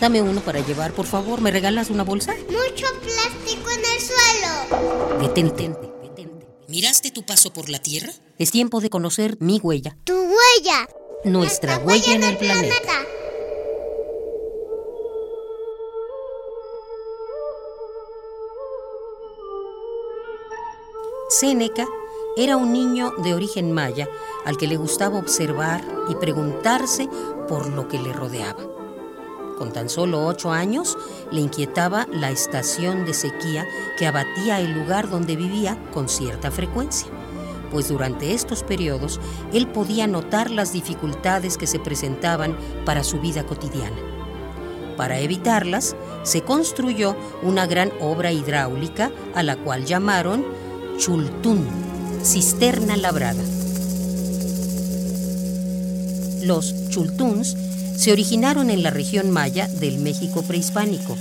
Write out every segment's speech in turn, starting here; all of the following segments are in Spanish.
Dame uno para llevar, por favor. ¿Me regalas una bolsa? Mucho plástico en el suelo. Detente, detente. ¿Miraste tu paso por la Tierra? Es tiempo de conocer mi huella. Tu huella. Nuestra, huella, en el planeta. Séneca era un niño de origen maya al que le gustaba observar y preguntarse por lo que le rodeaba. Con tan solo ocho años le inquietaba la estación de sequía que abatía el lugar donde vivía con cierta frecuencia, pues durante estos periodos él podía notar las dificultades que se presentaban para su vida cotidiana. Para evitarlas, se construyó una gran obra hidráulica a la cual llamaron Chultún, cisterna labrada. Los chultuns se originaron en la región maya del México prehispánico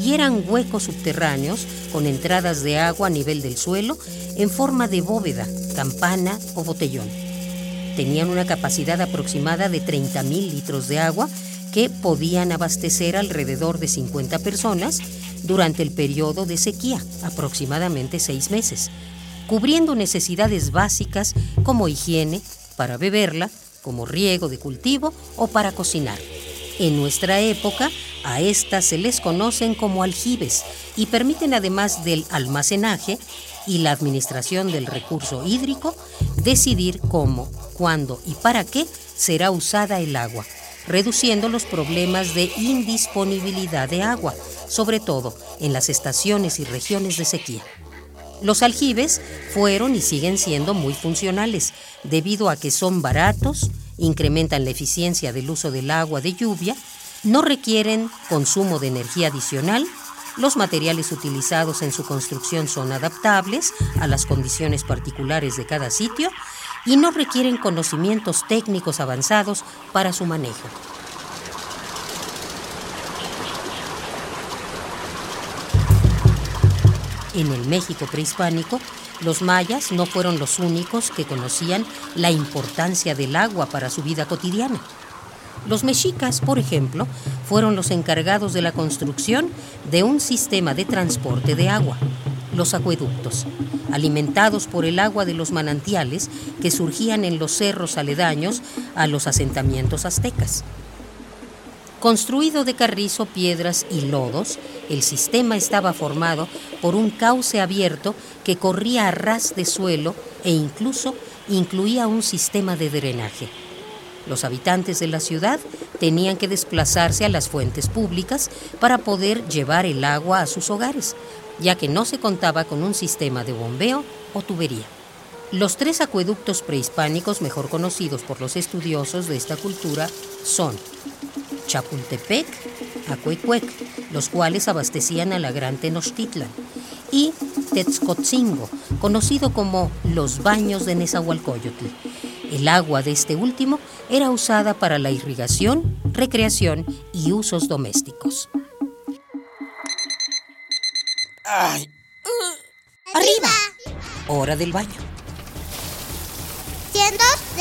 y eran huecos subterráneos con entradas de agua a nivel del suelo en forma de bóveda, campana o botellón. Tenían una capacidad aproximada de 30.000 litros de agua que podían abastecer alrededor de 50 personas durante el periodo de sequía, aproximadamente seis meses, cubriendo necesidades básicas como higiene, para beberla, como riego de cultivo o para cocinar. En nuestra época, a estas se les conocen como aljibes y permiten además del almacenaje y la administración del recurso hídrico, decidir cómo, cuándo y para qué será usada el agua, reduciendo los problemas de indisponibilidad de agua, sobre todo en las estaciones y regiones de sequía. Los aljibes fueron y siguen siendo muy funcionales, debido a que son baratos, incrementan la eficiencia del uso del agua de lluvia, no requieren consumo de energía adicional, los materiales utilizados en su construcción son adaptables a las condiciones particulares de cada sitio y no requieren conocimientos técnicos avanzados para su manejo. En el México prehispánico, los mayas no fueron los únicos que conocían la importancia del agua para su vida cotidiana. Los mexicas, por ejemplo, fueron los encargados de la construcción de un sistema de transporte de agua, los acueductos, alimentados por el agua de los manantiales que surgían en los cerros aledaños a los asentamientos aztecas. Construido de carrizo, piedras y lodos, el sistema estaba formado por un cauce abierto que corría a ras de suelo e incluso incluía un sistema de drenaje. Los habitantes de la ciudad tenían que desplazarse a las fuentes públicas para poder llevar el agua a sus hogares, ya que no se contaba con un sistema de bombeo o tubería. Los tres acueductos prehispánicos mejor conocidos por los estudiosos de esta cultura son Chapultepec, Acuecuec, los cuales abastecían a la Gran Tenochtitlan, y Tetzcotzingo, conocido como los baños de Nezahualcóyotl. El agua de este último era usada para la irrigación, recreación y usos domésticos. Ay. ¡Arriba! Hora del baño.